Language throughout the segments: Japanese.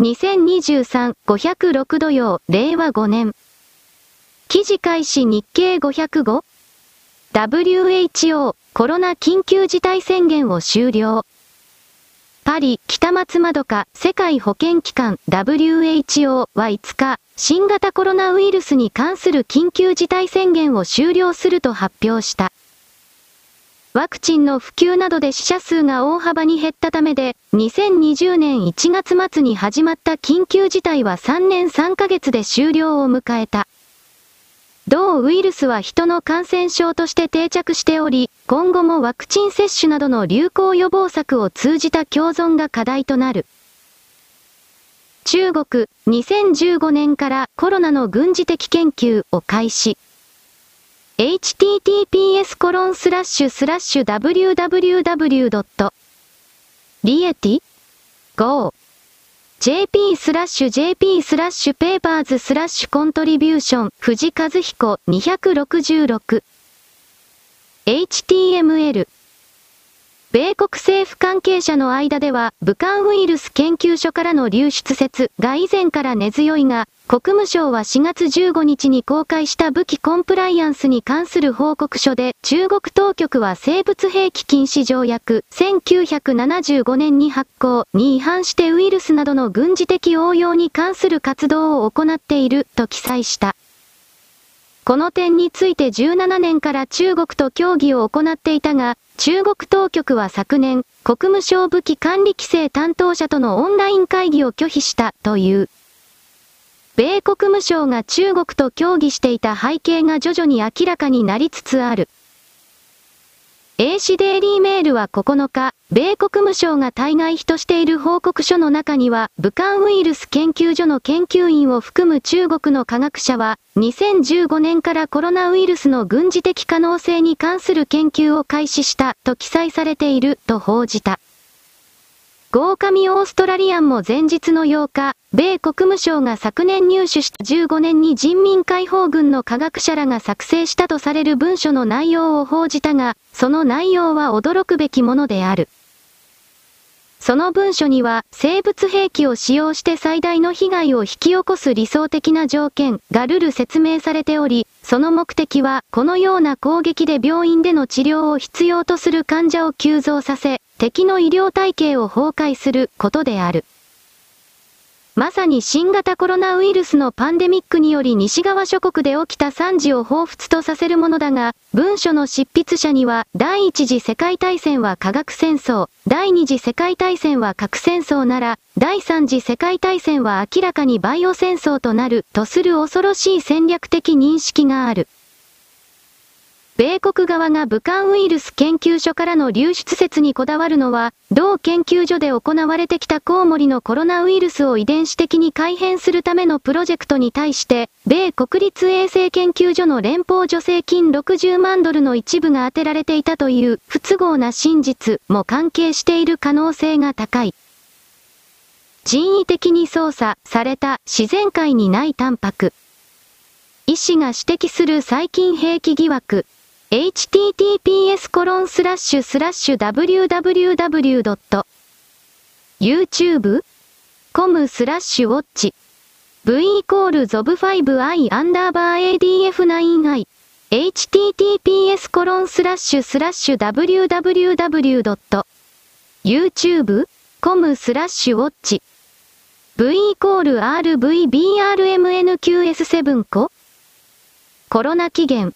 2023-506土曜、令和5年。記事開始日経 505?WHO コロナ緊急事態宣言を終了。パリ、北松まどか世界保健機関 WHO は5日、新型コロナウイルスに関する緊急事態宣言を終了すると発表した。ワクチンの普及などで死者数が大幅に減ったためで、2020年1月末に始まった緊急事態は3年3ヶ月で終了を迎えた。同ウイルスは人の感染症として定着しており、今後もワクチン接種などの流行予防策を通じた共存が課題となる。中国、2015年からコロナの軍事的研究を開始。Https コロンスラッシュスラッシュ www. リエティ ?go jp スラッシュ jp スラッシュペーパーズスラッシュコントリビューション藤和彦266 html 米国政府関係者の間では、武漢ウイルス研究所からの流出説が以前から根強いが、国務省は4月15日に公開した武器コンプライアンスに関する報告書で、中国当局は生物兵器禁止条約1975年に発行に違反してウイルスなどの軍事的応用に関する活動を行っていると記載した。この点について17年から中国と協議を行っていたが、中国当局は昨年、国務省武器管理規制担当者とのオンライン会議を拒否したという。米国務省が中国と協議していた背景が徐々に明らかになりつつある。A 氏デイリーメールは9日、米国務省が対外費としている報告書の中には、武漢ウイルス研究所の研究員を含む中国の科学者は、2015年からコロナウイルスの軍事的可能性に関する研究を開始したと記載されていると報じた。豪神オーストラリアンも前日の8日、米国務省が昨年入手した15年に人民解放軍の科学者らが作成したとされる文書の内容を報じたが、その内容は驚くべきものである。その文書には、生物兵器を使用して最大の被害を引き起こす理想的な条件がルル説明されており、その目的は、このような攻撃で病院での治療を必要とする患者を急増させ、敵の医療体系を崩壊することである。まさに新型コロナウイルスのパンデミックにより西側諸国で起きた惨事を彷彿とさせるものだが、文書の執筆者には、第一次世界大戦は科学戦争、第二次世界大戦は核戦争なら、第三次世界大戦は明らかにバイオ戦争となる、とする恐ろしい戦略的認識がある。米国側が武漢ウイルス研究所からの流出説にこだわるのは、同研究所で行われてきたコウモリのコロナウイルスを遺伝子的に改変するためのプロジェクトに対して、米国立衛生研究所の連邦助成金60万ドルの一部が充てられていたという不都合な真実も関係している可能性が高い。人為的に操作された自然界にないタンパク。医師が指摘する細菌兵器疑惑。Https コロンスラッシュスラッシュ www.youtube.com スラッシュウォッチ v イコール zob5i アンダーバー adf9i https コロンスラッシュスラッシュ www.youtube.com スラッシュウォッチ v イコール rvbrmnqs7 個コロナ期限。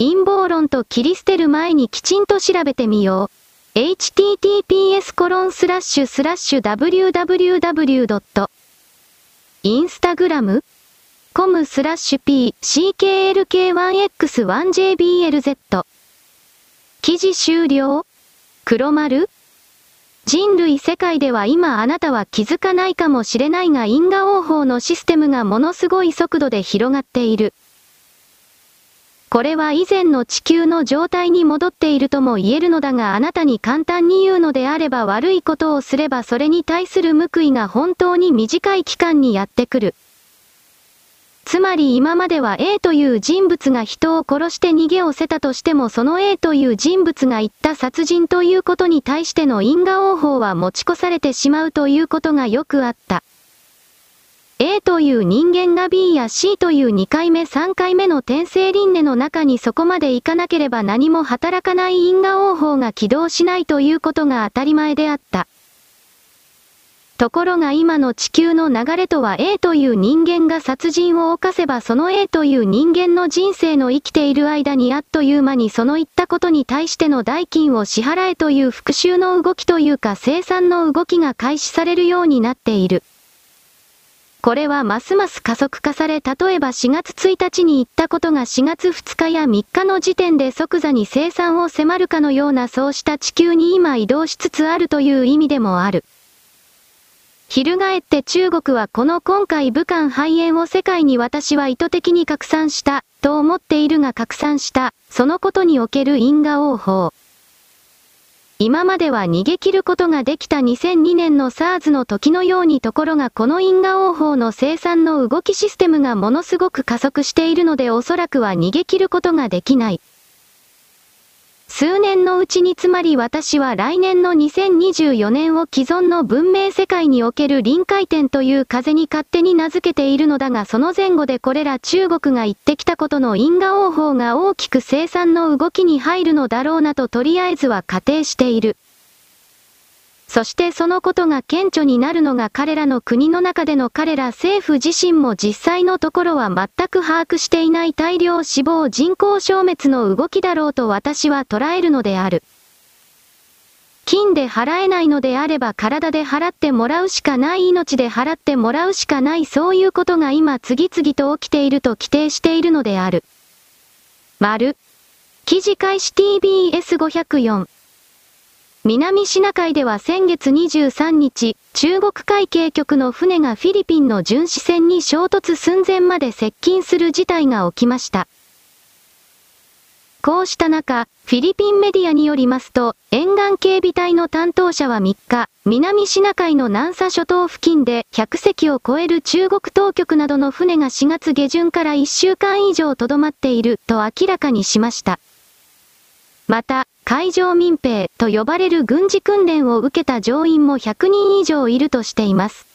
陰謀論と切り捨てる前にきちんと調べてみよう。https コロンスラッシュスラッシュ www. インスタグラム com スラッシュ p cklk1x1jblz 記事終了黒丸人類世界では今あなたは気づかないかもしれないが因果応報のシステムがものすごい速度で広がっている。これは以前の地球の状態に戻っているとも言えるのだがあなたに簡単に言うのであれば悪いことをすればそれに対する報いが本当に短い期間にやってくる。つまり今までは A という人物が人を殺して逃げをせたとしてもその A という人物が言った殺人ということに対しての因果応報は持ち越されてしまうということがよくあった。A という人間が B や C という2回目3回目の転生輪廻の中にそこまでいかなければ何も働かない因果応報が起動しないということが当たり前であった。ところが今の地球の流れとは A という人間が殺人を犯せばその A という人間の人生の生きている間にあっという間にその言ったことに対しての代金を支払えという復讐の動きというか生産の動きが開始されるようになっている。これはますます加速化され、例えば4月1日に言ったことが4月2日や3日の時点で即座に生産を迫るかのようなそうした地球に今移動しつつあるという意味でもある。翻って中国はこの今回武漢肺炎を世界に私は意図的に拡散した、と思っているが拡散した、そのことにおける因果応報。今までは逃げ切ることができた2002年の SARS の時のようにところがこの因果応報の生産の動きシステムがものすごく加速しているのでおそらくは逃げ切ることができない。数年のうちにつまり私は来年の2024年を既存の文明世界における臨界点という風に勝手に名付けているのだがその前後でこれら中国が言ってきたことの因果応報が大きく生産の動きに入るのだろうなととりあえずは仮定している。そしてそのことが顕著になるのが彼らの国の中での彼ら政府自身も実際のところは全く把握していない大量死亡人口消滅の動きだろうと私は捉えるのである。金で払えないのであれば体で払ってもらうしかない命で払ってもらうしかないそういうことが今次々と起きていると規定しているのである。丸。記事開始 TBS504 南シナ海では先月23日、中国海警局の船がフィリピンの巡視船に衝突寸前まで接近する事態が起きました。こうした中、フィリピンメディアによりますと、沿岸警備隊の担当者は3日、南シナ海の南沙諸島付近で100隻を超える中国当局などの船が4月下旬から1週間以上とどまっていると明らかにしました。また、海上民兵と呼ばれる軍事訓練を受けた乗員も100人以上いるとしています。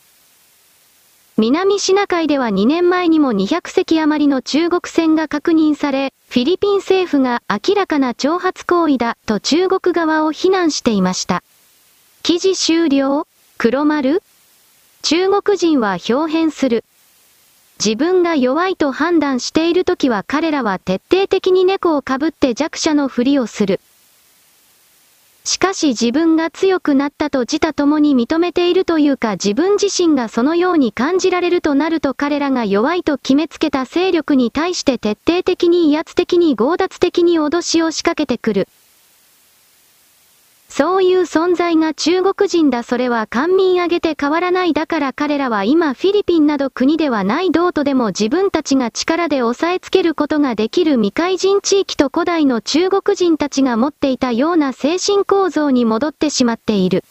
南シナ海では2年前にも200隻余りの中国船が確認され、フィリピン政府が明らかな挑発行為だと中国側を非難していました。記事終了？黒丸？中国人は表変する。自分が弱いと判断しているときは彼らは徹底的に猫をかぶって弱者のふりをする。しかし自分が強くなったと自他共に認めているというか自分自身がそのように感じられるとなると彼らが弱いと決めつけた勢力に対して徹底的に威圧的に強奪的に脅しを仕掛けてくる。そういう存在が中国人だそれは官民挙げて変わらないだから彼らは今フィリピンなど国ではない道とでも自分たちが力で押さえつけることができる未開人地域と古代の中国人たちが持っていたような精神構造に戻ってしまっている。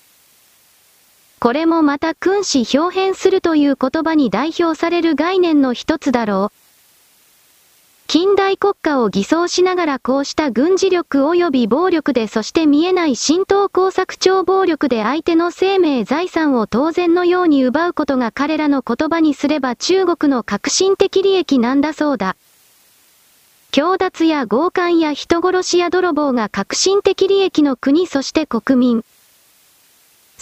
これもまた君子表変するという言葉に代表される概念の一つだろう。近代国家を偽装しながらこうした軍事力及び暴力でそして見えない浸透工作超暴力で相手の生命財産を当然のように奪うことが彼らの言葉にすれば中国の革新的利益なんだそうだ。強奪や強姦や人殺しや泥棒が革新的利益の国そして国民。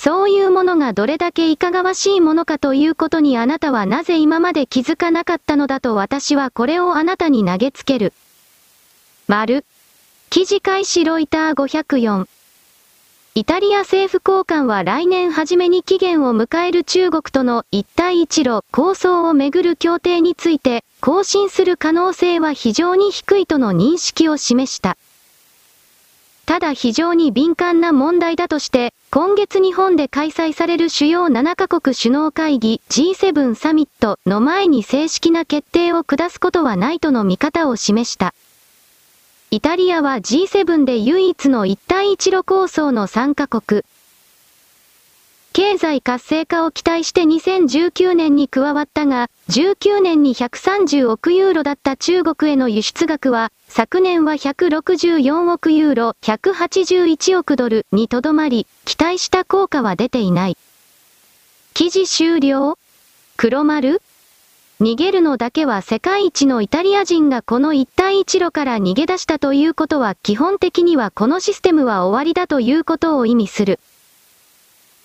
そういうものがどれだけいかがわしいものかということにあなたはなぜ今まで気づかなかったのだと私はこれをあなたに投げつける。丸。記事開始ロイター504。イタリア政府高官は来年初めに期限を迎える中国との一帯一路構想をめぐる協定について、更新する可能性は非常に低いとの認識を示した。ただ非常に敏感な問題だとして、今月日本で開催される主要7カ国首脳会議 G7 サミットの前に正式な決定を下すことはないとの見方を示した。イタリアは G7 で唯一の一帯一路構想の参加国。経済活性化を期待して2019年に加わったが、19年に130億ユーロだった中国への輸出額は、昨年は164億ユーロ、181億ドルにとどまり、期待した効果は出ていない。記事終了？黒丸？逃げるのだけは世界一のイタリア人がこの一帯一路から逃げ出したということは基本的にはこのシステムは終わりだということを意味する。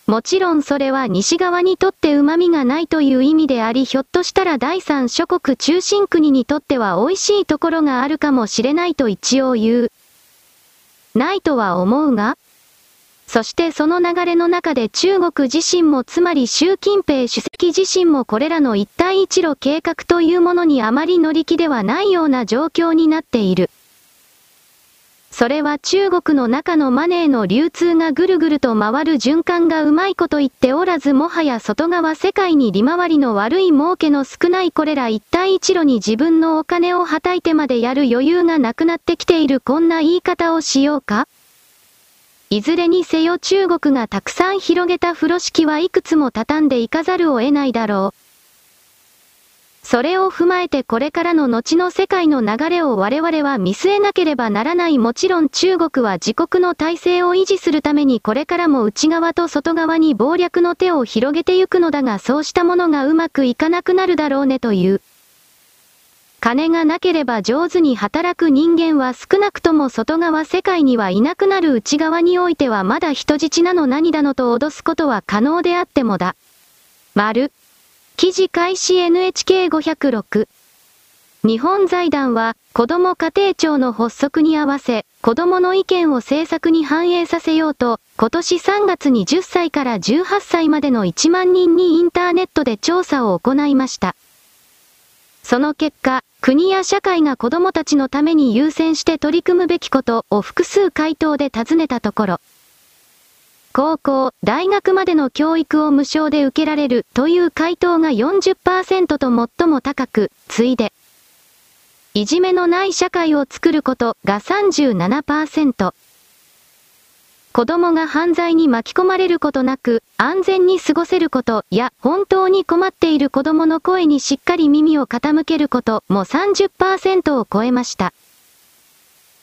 もちろんそれは西側にとって旨味がないという意味でありひょっとしたら第三諸国中心国にとっては美味しいところがあるかもしれないと一応言う。ないとは思うがそしてその流れの中で中国自身もつまり習近平主席自身もこれらの一帯一路計画というものにあまり乗り気ではないような状況になっている。それは中国の中のマネーの流通がぐるぐると回る循環がうまいこと言っておらずもはや外側世界に利回りの悪い儲けの少ないこれら一帯一路に自分のお金をはたいてまでやる余裕がなくなってきているこんな言い方をしようかいずれにせよ中国がたくさん広げた風呂敷はいくつも畳んでいかざるを得ないだろう。それを踏まえてこれからの後の世界の流れを我々は見据えなければならないもちろん中国は自国の体制を維持するためにこれからも内側と外側に謀略の手を広げてゆくのだがそうしたものがうまくいかなくなるだろうねという。金がなければ上手に働く人間は少なくとも外側世界にはいなくなる内側においてはまだ人質なの何だのと脅すことは可能であってもだ。丸。記事開始 NHK506 日本財団は子ども家庭庁の発足に合わせ子どもの意見を政策に反映させようと今年3月に10歳から18歳までの1万人にインターネットで調査を行いました。その結果、国や社会が子どもたちのために優先して取り組むべきことを複数回答で尋ねたところ、高校、大学までの教育を無償で受けられるという回答が40%と最も高く、次いで、いじめのない社会を作ることが37%。子供が犯罪に巻き込まれることなく、安全に過ごせることや、本当に困っている子供の声にしっかり耳を傾けることも30%を超えました。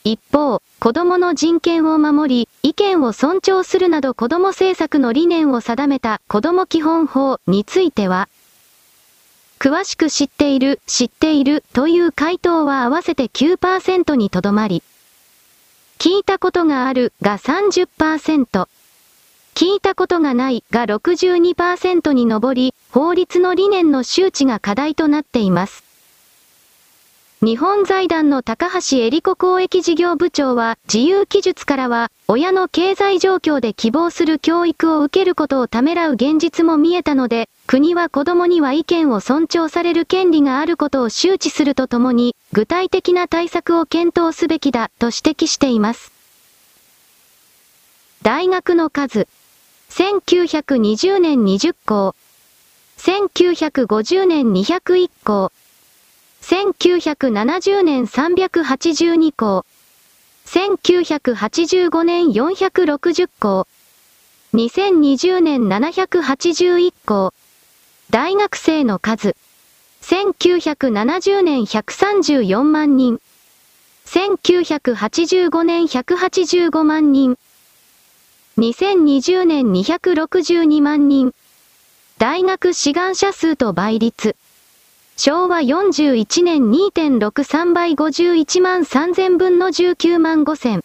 一方、子供の人権を守り、意見を尊重するなど子供政策の理念を定めた子供基本法については、詳しく知っている、知っているという回答は合わせて9%にとどまり、聞いたことがあるが30%、聞いたことがないが62%に上り、法律の理念の周知が課題となっています。日本財団の高橋恵理子公益事業部長は、自由記述からは、親の経済状況で希望する教育を受けることをためらう現実も見えたので、国は子供には意見を尊重される権利があることを周知するとともに、具体的な対策を検討すべきだ、と指摘しています。大学の数。1920年20校。1950年201校。1970年382校。1985年460校。2020年781校。大学生の数。1970年134万人。1985年185万人。2020年262万人。大学志願者数と倍率。昭和41年2.63倍51万3000分の19万5000。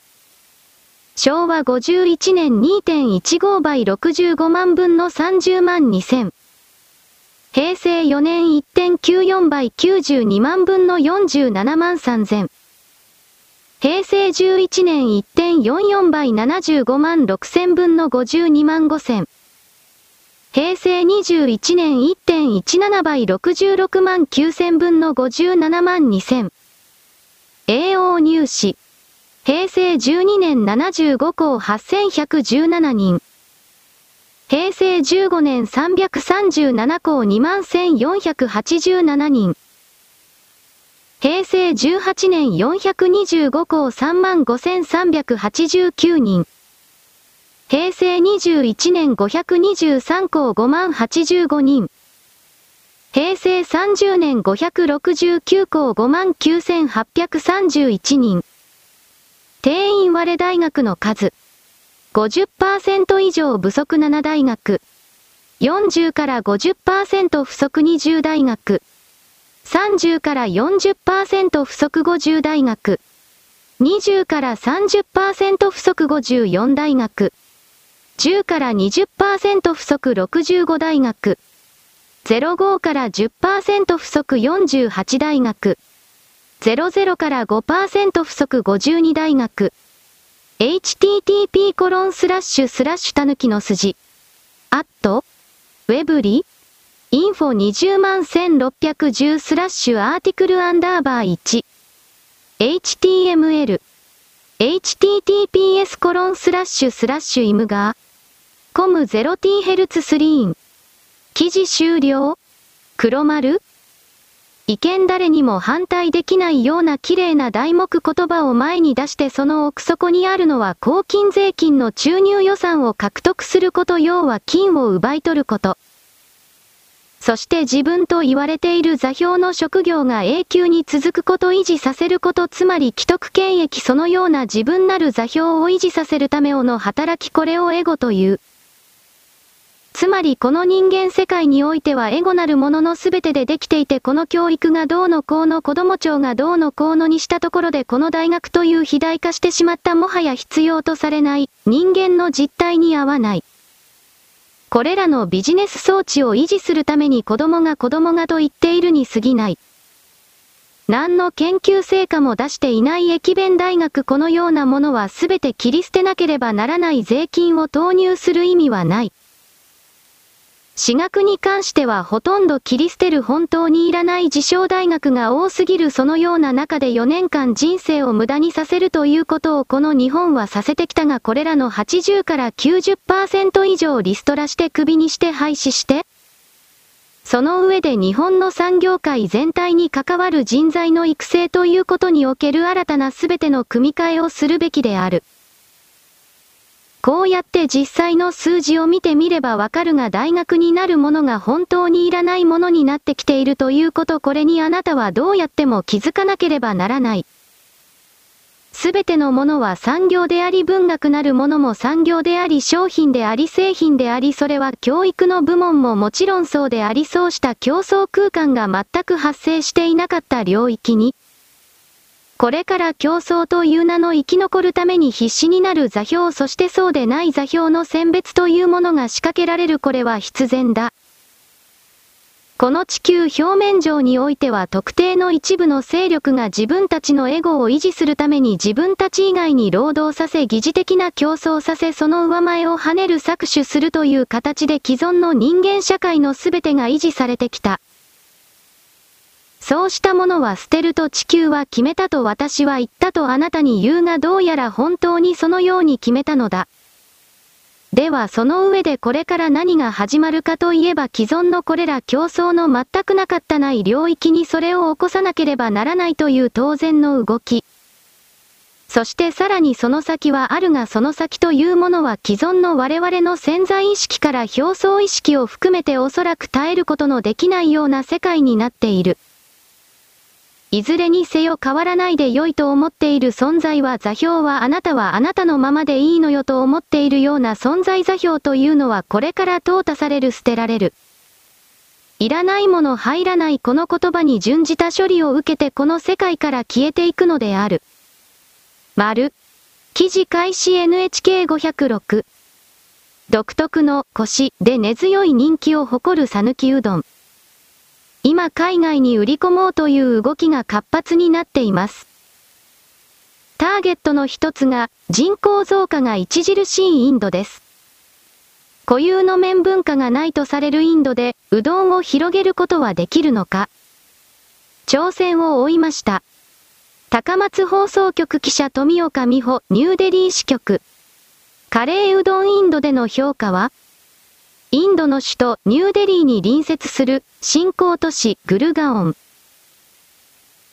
昭和51年2.15倍65万分の30万2000。平成4年1.94倍92万分の47万3000。平成11年1.44倍75万6000分の52万5000。平成21年1.17倍66万9000分の57万2000。AO 入試。平成12年75校8117人。平成15年337校21,487人。平成18年425校35,389人。平成21年523校5万85人。平成30年569校5万9831人。定員割れ大学の数。50%以上不足7大学。40から50%不足20大学。30から40%不足50大学。20から30%不足54大学。10から20%不足65大学。05から10%不足48大学。00から5%不足52大学。http コロンスラッシュスラッシュたぬきの筋。アットウェブリインフォ20万1610スラッシュアーティクルアンダーバー1。html https コロンスラッシュスラッシュイムガーコム 0t ヘルツスリーン記事終了？黒丸？意見誰にも反対できないような綺麗な題目言葉を前に出してその奥底にあるのは公金税金の注入予算を獲得すること要は金を奪い取ること。そして自分と言われている座標の職業が永久に続くこと維持させることつまり既得権益そのような自分なる座標を維持させるためをの働きこれをエゴという。つまりこの人間世界においてはエゴなるものの全てでできていてこの教育がどうのこうの子供庁がどうのこうのにしたところでこの大学という肥大化してしまったもはや必要とされない人間の実態に合わない。これらのビジネス装置を維持するために子供が子供がと言っているに過ぎない。何の研究成果も出していない駅弁大学このようなものは全て切り捨てなければならない税金を投入する意味はない。私学に関してはほとんど切り捨てる本当にいらない自称大学が多すぎるそのような中で4年間人生を無駄にさせるということをこの日本はさせてきたがこれらの80から90%以上リストラして首にして廃止してその上で日本の産業界全体に関わる人材の育成ということにおける新たな全ての組み替えをするべきである。こうやって実際の数字を見てみればわかるが大学になるものが本当にいらないものになってきているということこれにあなたはどうやっても気づかなければならない。すべてのものは産業であり文学なるものも産業であり商品であり製品でありそれは教育の部門ももちろんそうでありそうした競争空間が全く発生していなかった領域に、これから競争という名の生き残るために必死になる座標そしてそうでない座標の選別というものが仕掛けられるこれは必然だ。この地球表面上においては特定の一部の勢力が自分たちのエゴを維持するために自分たち以外に労働させ疑似的な競争させその上前を跳ねる搾取するという形で既存の人間社会の全てが維持されてきた。そうしたものは捨てると地球は決めたと私は言ったとあなたに言うがどうやら本当にそのように決めたのだ。ではその上でこれから何が始まるかといえば既存のこれら競争の全くなかったない領域にそれを起こさなければならないという当然の動き。そしてさらにその先はあるがその先というものは既存の我々の潜在意識から表層意識を含めておそらく耐えることのできないような世界になっている。いずれにせよ変わらないで良いと思っている存在は座標はあなたはあなたのままでいいのよと思っているような存在座標というのはこれから淘汰される捨てられる。いらないもの入らないこの言葉に準じた処理を受けてこの世界から消えていくのである。丸。記事開始 NHK506。独特の腰で根強い人気を誇る讃岐うどん。今海外に売り込もうという動きが活発になっています。ターゲットの一つが人口増加が著しいインドです。固有の麺文化がないとされるインドで、うどんを広げることはできるのか挑戦を追いました。高松放送局記者富岡美穂ニューデリー支局。カレーうどんインドでの評価は？インドの首都ニューデリーに隣接する新興都市グルガオン。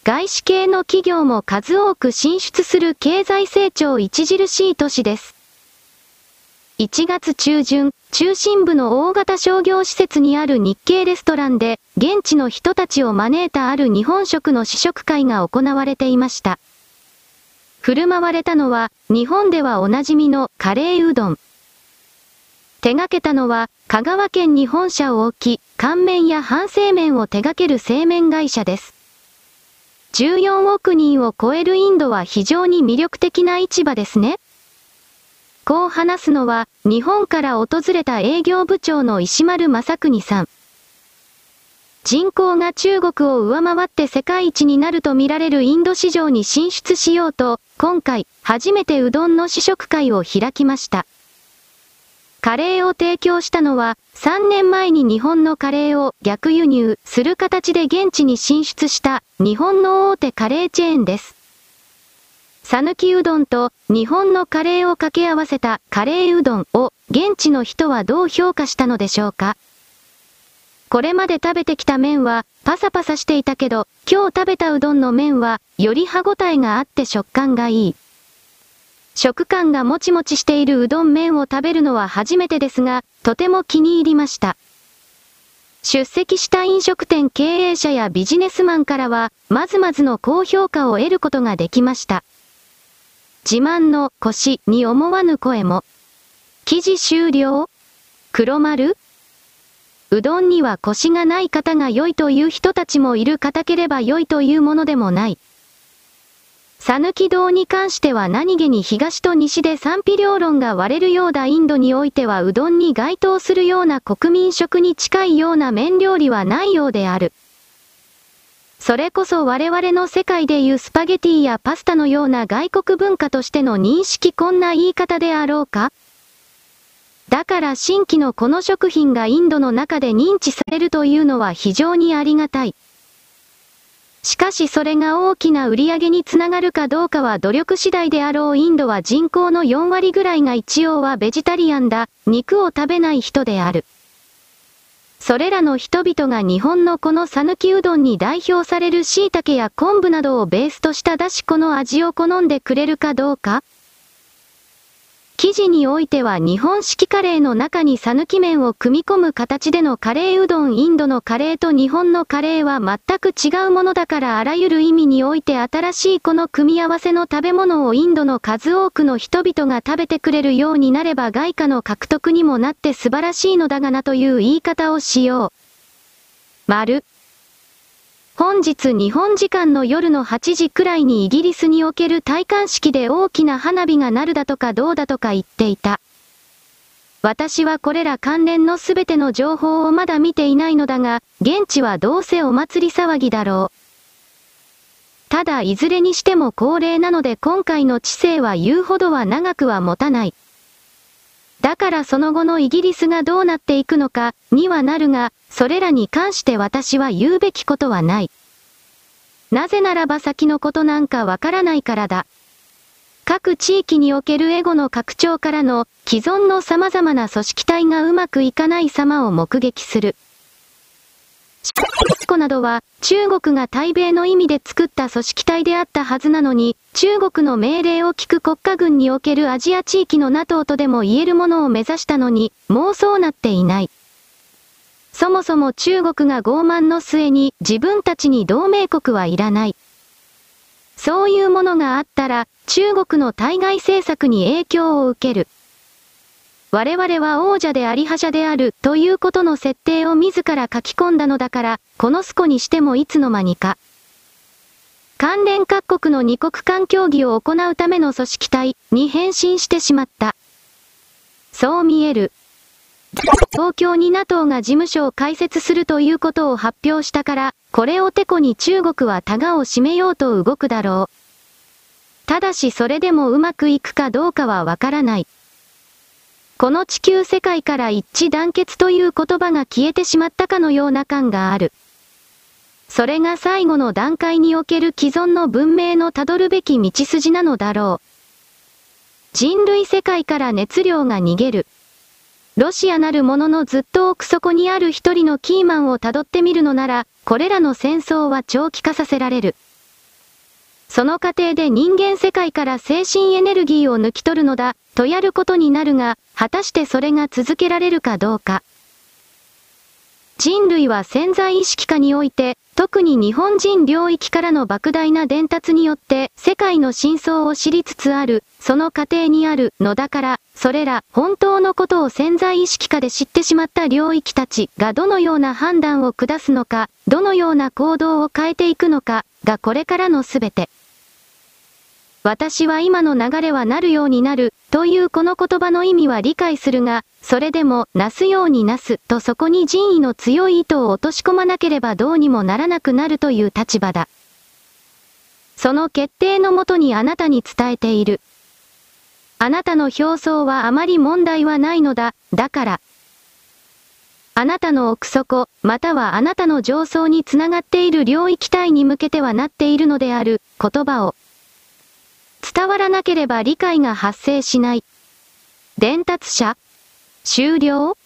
外資系の企業も数多く進出する経済成長著しい都市です。1月中旬、中心部の大型商業施設にある日系レストランで、現地の人たちを招いたある日本食の試食会が行われていました。振る舞われたのは、日本ではおなじみのカレーうどん。手掛けたのは、香川県に本社を置き、乾麺や半製麺を手掛ける製麺会社です。14億人を超えるインドは非常に魅力的な市場ですね。こう話すのは、日本から訪れた営業部長の石丸正邦さん。人口が中国を上回って世界一になると見られるインド市場に進出しようと、今回、初めてうどんの試食会を開きました。カレーを提供したのは、3年前に日本のカレーを逆輸入する形で現地に進出した日本の大手カレーチェーンです。さぬきうどんと日本のカレーを掛け合わせたカレーうどんを現地の人はどう評価したのでしょうかこれまで食べてきた麺はパサパサしていたけど、今日食べたうどんの麺はより歯ごたえがあって食感がいい。食感がもちもちしているうどん麺を食べるのは初めてですが、とても気に入りました。出席した飲食店経営者やビジネスマンからは、まずまずの高評価を得ることができました。自慢の腰に思わぬ声も。記事終了？黒丸？うどんには腰がない方が良いという人たちもいる硬ければ良いというものでもない。さぬき堂に関しては何気に東と西で賛否両論が割れるようなインドにおいてはうどんに該当するような国民食に近いような麺料理はないようである。それこそ我々の世界でいうスパゲティやパスタのような外国文化としての認識こんな言い方であろうかだから新規のこの食品がインドの中で認知されるというのは非常にありがたい。しかしそれが大きな売り上げにつながるかどうかは努力次第であろうインドは人口の4割ぐらいが一応はベジタリアンだ、肉を食べない人である。それらの人々が日本のこの讃岐うどんに代表される椎茸や昆布などをベースとしただしこの味を好んでくれるかどうか記事においては日本式カレーの中に讃岐麺を組み込む形でのカレーうどんインドのカレーと日本のカレーは全く違うものだからあらゆる意味において新しいこの組み合わせの食べ物をインドの数多くの人々が食べてくれるようになれば外貨の獲得にもなって素晴らしいのだがなという言い方をしよう。丸。本日日本時間の夜の8時くらいにイギリスにおける戴冠式で大きな花火が鳴るだとかどうだとか言っていた。私はこれら関連のすべての情報をまだ見ていないのだが、現地はどうせお祭り騒ぎだろう。ただいずれにしても高齢なので今回の知性は言うほどは長くは持たない。だからその後のイギリスがどうなっていくのか、にはなるが、それらに関して私は言うべきことはない。なぜならば先のことなんかわからないからだ。各地域におけるエゴの拡張からの既存の様々な組織体がうまくいかない様を目撃する。コなどは中国が対米の意味で作った組織体であったはずなのに、中国の命令を聞く国家軍におけるアジア地域の NATO とでも言えるものを目指したのに、もうそうなっていない。そもそも中国が傲慢の末に自分たちに同盟国はいらない。そういうものがあったら、中国の対外政策に影響を受ける。我々は王者であり覇者であるということの設定を自ら書き込んだのだから、このスコにしてもいつの間にか。関連各国の二国間協議を行うための組織体に変身してしまった。そう見える。東京に NATO が事務所を開設するということを発表したから、これをてこに中国はタガを締めようと動くだろう。ただしそれでもうまくいくかどうかはわからない。この地球世界から一致団結という言葉が消えてしまったかのような感がある。それが最後の段階における既存の文明のたどるべき道筋なのだろう。人類世界から熱量が逃げる。ロシアなるもののずっと奥底にある一人のキーマンを辿ってみるのなら、これらの戦争は長期化させられる。その過程で人間世界から精神エネルギーを抜き取るのだ、とやることになるが、果たしてそれが続けられるかどうか。人類は潜在意識下において、特に日本人領域からの莫大な伝達によって世界の真相を知りつつある、その過程にあるのだから、それら本当のことを潜在意識下で知ってしまった領域たちがどのような判断を下すのか、どのような行動を変えていくのか、がこれからのすべて。私は今の流れはなるようになる、というこの言葉の意味は理解するが、それでも、なすようになす、とそこに人為の強い意図を落とし込まなければどうにもならなくなるという立場だ。その決定のもとにあなたに伝えている。あなたの表層はあまり問題はないのだ、だから。あなたの奥底、またはあなたの上層につながっている領域体に向けてはなっているのである、言葉を。伝わらなければ理解が発生しない。伝達者終了？